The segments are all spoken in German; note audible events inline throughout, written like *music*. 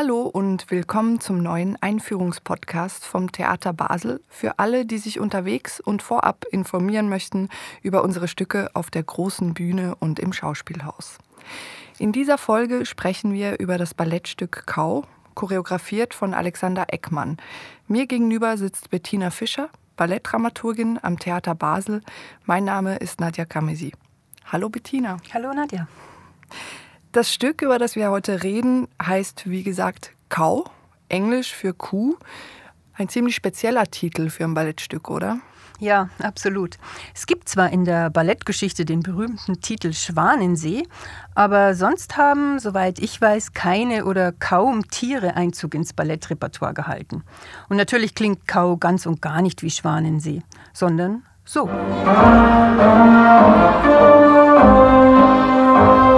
Hallo und willkommen zum neuen Einführungspodcast vom Theater Basel für alle, die sich unterwegs und vorab informieren möchten über unsere Stücke auf der großen Bühne und im Schauspielhaus. In dieser Folge sprechen wir über das Ballettstück Kau, choreografiert von Alexander Eckmann. Mir gegenüber sitzt Bettina Fischer, Ballettdramaturgin am Theater Basel. Mein Name ist Nadja Kamesi. Hallo Bettina. Hallo Nadja. Das Stück, über das wir heute reden, heißt wie gesagt Cow, Englisch für Kuh. Ein ziemlich spezieller Titel für ein Ballettstück, oder? Ja, absolut. Es gibt zwar in der Ballettgeschichte den berühmten Titel Schwanensee, aber sonst haben, soweit ich weiß, keine oder kaum Tiere Einzug ins Ballettrepertoire gehalten. Und natürlich klingt Kau ganz und gar nicht wie Schwanensee, sondern so. ganz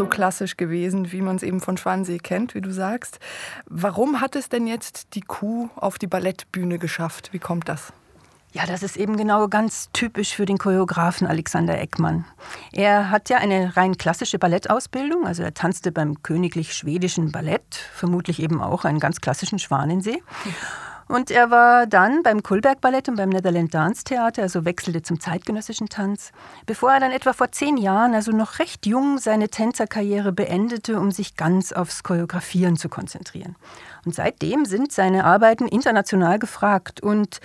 so klassisch gewesen, wie man es eben von Schwansee kennt, wie du sagst. Warum hat es denn jetzt die Kuh auf die Ballettbühne geschafft? Wie kommt das? Ja, das ist eben genau ganz typisch für den Choreografen Alexander Eckmann. Er hat ja eine rein klassische Ballettausbildung, also er tanzte beim Königlich Schwedischen Ballett, vermutlich eben auch einen ganz klassischen Schwanensee. Und er war dann beim Kulberg Ballett und beim Netherland Dance Theater, also wechselte zum zeitgenössischen Tanz, bevor er dann etwa vor zehn Jahren, also noch recht jung, seine Tänzerkarriere beendete, um sich ganz aufs Choreografieren zu konzentrieren. Und seitdem sind seine Arbeiten international gefragt und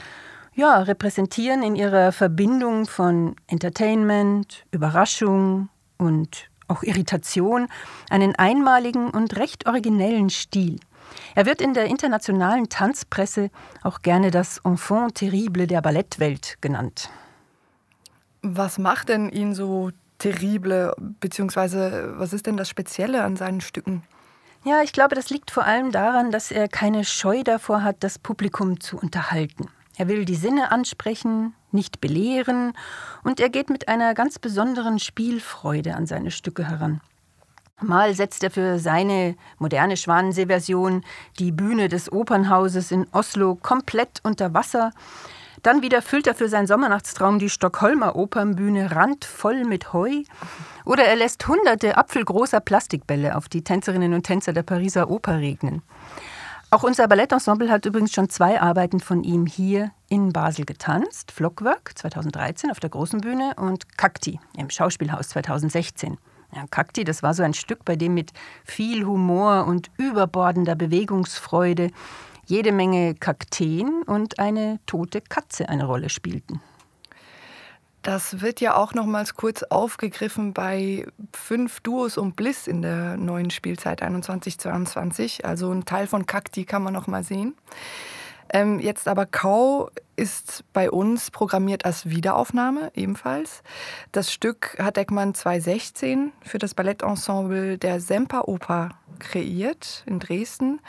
ja, repräsentieren in ihrer Verbindung von Entertainment, Überraschung und auch Irritation einen einmaligen und recht originellen Stil. Er wird in der internationalen Tanzpresse auch gerne das Enfant terrible der Ballettwelt genannt. Was macht denn ihn so terrible, beziehungsweise was ist denn das Spezielle an seinen Stücken? Ja, ich glaube, das liegt vor allem daran, dass er keine Scheu davor hat, das Publikum zu unterhalten. Er will die Sinne ansprechen, nicht belehren, und er geht mit einer ganz besonderen Spielfreude an seine Stücke heran. Mal setzt er für seine moderne Schwanensee-Version die Bühne des Opernhauses in Oslo komplett unter Wasser. Dann wieder füllt er für seinen Sommernachtstraum die Stockholmer Opernbühne randvoll mit Heu. Oder er lässt hunderte apfelgroßer Plastikbälle auf die Tänzerinnen und Tänzer der Pariser Oper regnen. Auch unser Ballettensemble hat übrigens schon zwei Arbeiten von ihm hier in Basel getanzt. Flockwork 2013 auf der großen Bühne und Kakti im Schauspielhaus 2016. Ja, Kakti, das war so ein Stück, bei dem mit viel Humor und überbordender Bewegungsfreude jede Menge Kakteen und eine tote Katze eine Rolle spielten. Das wird ja auch nochmals kurz aufgegriffen bei fünf Duos und Bliss in der neuen Spielzeit 21-22. Also ein Teil von Kakti kann man noch mal sehen. Ähm, jetzt aber Kau ist bei uns programmiert als Wiederaufnahme ebenfalls. Das Stück hat Eckmann 2016 für das Ballettensemble der Semperoper kreiert in Dresden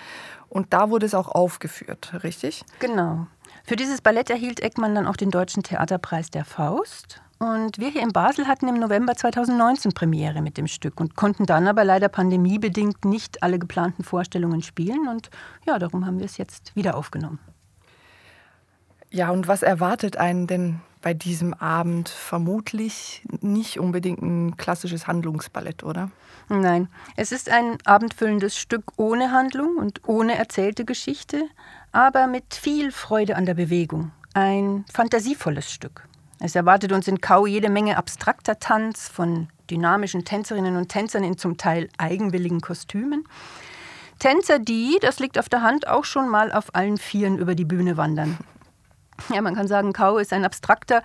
und da wurde es auch aufgeführt, richtig? Genau. Für dieses Ballett erhielt Eckmann dann auch den Deutschen Theaterpreis der Faust. Und wir hier in Basel hatten im November 2019 Premiere mit dem Stück und konnten dann aber leider pandemiebedingt nicht alle geplanten Vorstellungen spielen. Und ja, darum haben wir es jetzt wieder aufgenommen. Ja, und was erwartet einen denn bei diesem Abend? Vermutlich nicht unbedingt ein klassisches Handlungsballett, oder? Nein, es ist ein abendfüllendes Stück ohne Handlung und ohne erzählte Geschichte, aber mit viel Freude an der Bewegung. Ein fantasievolles Stück. Es erwartet uns in Kau jede Menge abstrakter Tanz von dynamischen Tänzerinnen und Tänzern in zum Teil eigenwilligen Kostümen. Tänzer, die, das liegt auf der Hand, auch schon mal auf allen Vieren über die Bühne wandern. Ja, man kann sagen, Kau ist ein abstrakter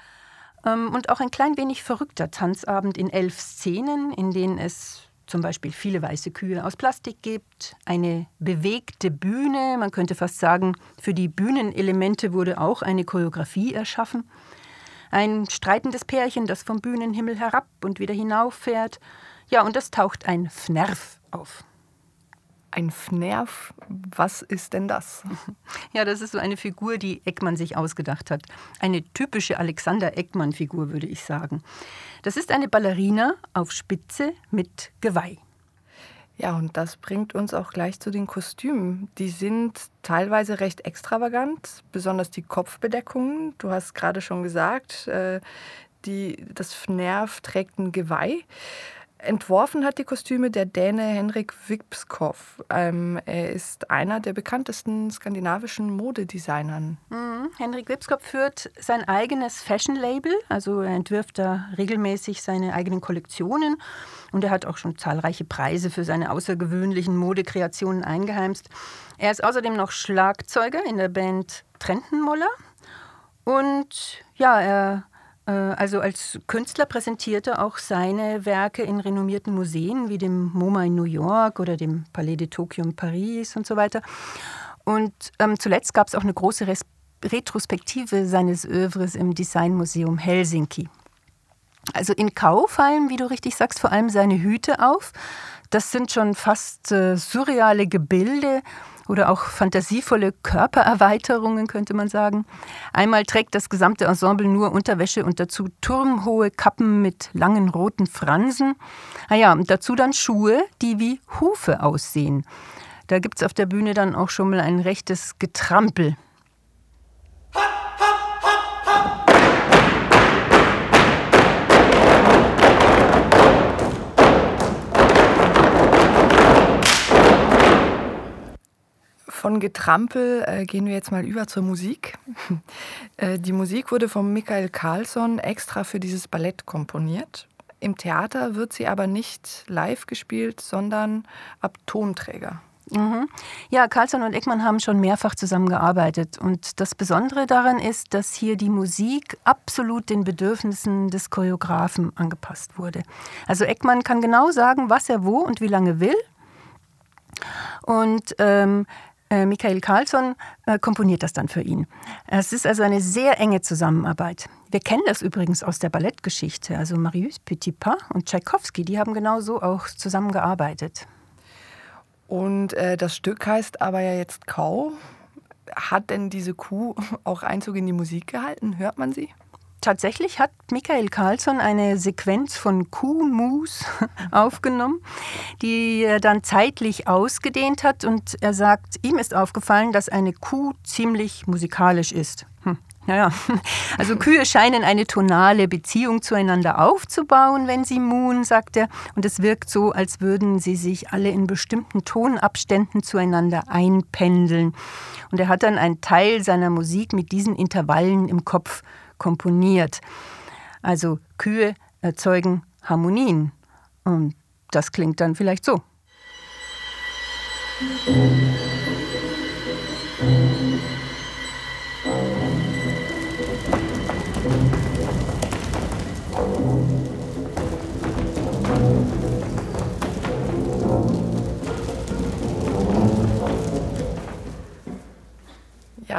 ähm, und auch ein klein wenig verrückter Tanzabend in elf Szenen, in denen es zum Beispiel viele weiße Kühe aus Plastik gibt, eine bewegte Bühne, man könnte fast sagen, für die Bühnenelemente wurde auch eine Choreografie erschaffen, ein streitendes Pärchen, das vom Bühnenhimmel herab und wieder hinauffährt, ja, und es taucht ein Fnerf auf. Ein Fnerf, was ist denn das? *laughs* Ja, das ist so eine Figur, die Eckmann sich ausgedacht hat. Eine typische Alexander Eckmann-Figur, würde ich sagen. Das ist eine Ballerina auf Spitze mit Geweih. Ja, und das bringt uns auch gleich zu den Kostümen. Die sind teilweise recht extravagant, besonders die Kopfbedeckungen. Du hast gerade schon gesagt, äh, die, das FNERV trägt ein Geweih. Entworfen hat die Kostüme der Däne Henrik Vipskov. Ähm, er ist einer der bekanntesten skandinavischen Modedesignern. Mhm. Henrik Vipskov führt sein eigenes Fashion-Label, also er entwirft da regelmäßig seine eigenen Kollektionen und er hat auch schon zahlreiche Preise für seine außergewöhnlichen Modekreationen eingeheimst. Er ist außerdem noch Schlagzeuger in der Band Trentenmoller und ja, er also als Künstler präsentierte er auch seine Werke in renommierten Museen wie dem MoMA in New York oder dem Palais de Tokio in Paris und so weiter. Und ähm, zuletzt gab es auch eine große Res Retrospektive seines Övres im Designmuseum Helsinki. Also in Kau fallen, wie du richtig sagst, vor allem seine Hüte auf. Das sind schon fast äh, surreale Gebilde oder auch fantasievolle Körpererweiterungen, könnte man sagen. Einmal trägt das gesamte Ensemble nur Unterwäsche und dazu turmhohe Kappen mit langen roten Fransen. Naja, und dazu dann Schuhe, die wie Hufe aussehen. Da gibt es auf der Bühne dann auch schon mal ein rechtes Getrampel. Von Getrampel äh, gehen wir jetzt mal über zur Musik. *laughs* äh, die Musik wurde von Michael Carlsson extra für dieses Ballett komponiert. Im Theater wird sie aber nicht live gespielt, sondern ab Tonträger. Mhm. Ja, Carlsson und Eckmann haben schon mehrfach zusammengearbeitet. Und das Besondere daran ist, dass hier die Musik absolut den Bedürfnissen des Choreografen angepasst wurde. Also Eckmann kann genau sagen, was er wo und wie lange will. Und ähm, äh, Michael Carlsson äh, komponiert das dann für ihn. Es ist also eine sehr enge Zusammenarbeit. Wir kennen das übrigens aus der Ballettgeschichte. Also Marius Petipa und Tchaikovsky, die haben genauso auch zusammengearbeitet. Und äh, das Stück heißt aber ja jetzt Kau. Hat denn diese Kuh *laughs* auch Einzug in die Musik gehalten? Hört man sie? Tatsächlich hat Michael Carlsson eine Sequenz von Kuhmus *laughs* aufgenommen, die er dann zeitlich ausgedehnt hat. Und er sagt, ihm ist aufgefallen, dass eine Kuh ziemlich musikalisch ist. Hm. Ja, *laughs* Also Kühe scheinen eine tonale Beziehung zueinander aufzubauen, wenn sie muhen, sagt er. Und es wirkt so, als würden sie sich alle in bestimmten Tonabständen zueinander einpendeln. Und er hat dann einen Teil seiner Musik mit diesen Intervallen im Kopf komponiert. Also Kühe erzeugen Harmonien. Und das klingt dann vielleicht so.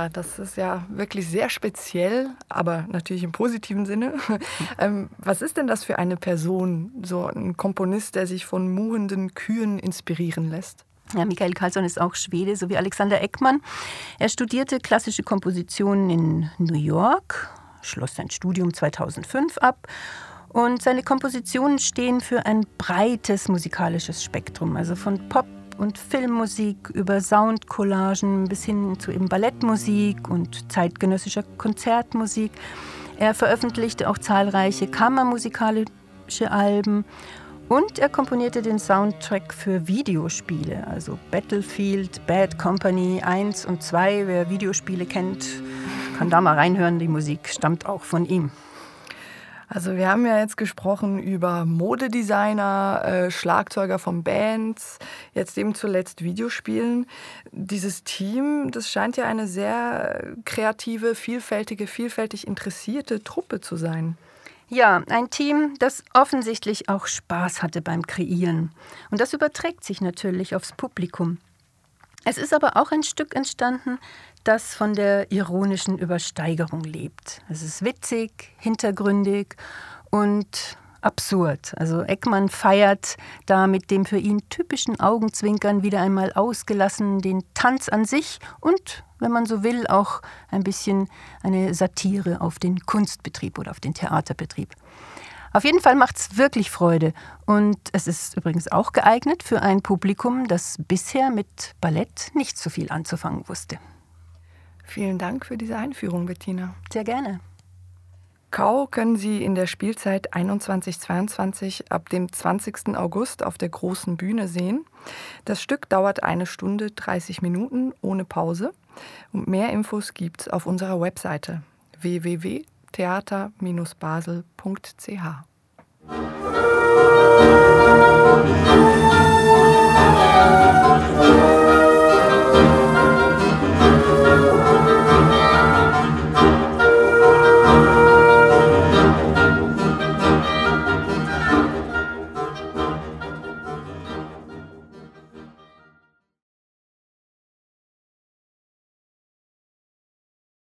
Ja, das ist ja wirklich sehr speziell, aber natürlich im positiven Sinne. *laughs* ähm, was ist denn das für eine Person, so ein Komponist, der sich von muhenden Kühen inspirieren lässt? Ja, Michael Karlsson ist auch Schwede, so wie Alexander Eckmann. Er studierte klassische Kompositionen in New York, schloss sein Studium 2005 ab und seine Kompositionen stehen für ein breites musikalisches Spektrum, also von Pop und Filmmusik über Soundcollagen bis hin zu eben Ballettmusik und zeitgenössischer Konzertmusik. Er veröffentlichte auch zahlreiche kammermusikalische Alben und er komponierte den Soundtrack für Videospiele, also Battlefield, Bad Company 1 und 2. Wer Videospiele kennt, kann da mal reinhören. Die Musik stammt auch von ihm. Also wir haben ja jetzt gesprochen über Modedesigner, äh, Schlagzeuger von Bands, jetzt eben zuletzt Videospielen. Dieses Team, das scheint ja eine sehr kreative, vielfältige, vielfältig interessierte Truppe zu sein. Ja, ein Team, das offensichtlich auch Spaß hatte beim Kreieren. Und das überträgt sich natürlich aufs Publikum. Es ist aber auch ein Stück entstanden, das von der ironischen Übersteigerung lebt. Es ist witzig, hintergründig und absurd. Also Eckmann feiert da mit dem für ihn typischen Augenzwinkern wieder einmal ausgelassen den Tanz an sich und, wenn man so will, auch ein bisschen eine Satire auf den Kunstbetrieb oder auf den Theaterbetrieb. Auf jeden Fall macht es wirklich Freude und es ist übrigens auch geeignet für ein Publikum, das bisher mit Ballett nicht so viel anzufangen wusste. Vielen Dank für diese Einführung, Bettina. Sehr gerne. Kau können Sie in der Spielzeit 21-22 ab dem 20. August auf der großen Bühne sehen. Das Stück dauert eine Stunde 30 Minuten ohne Pause. Und mehr Infos gibt es auf unserer Webseite www.theater-basel.ch.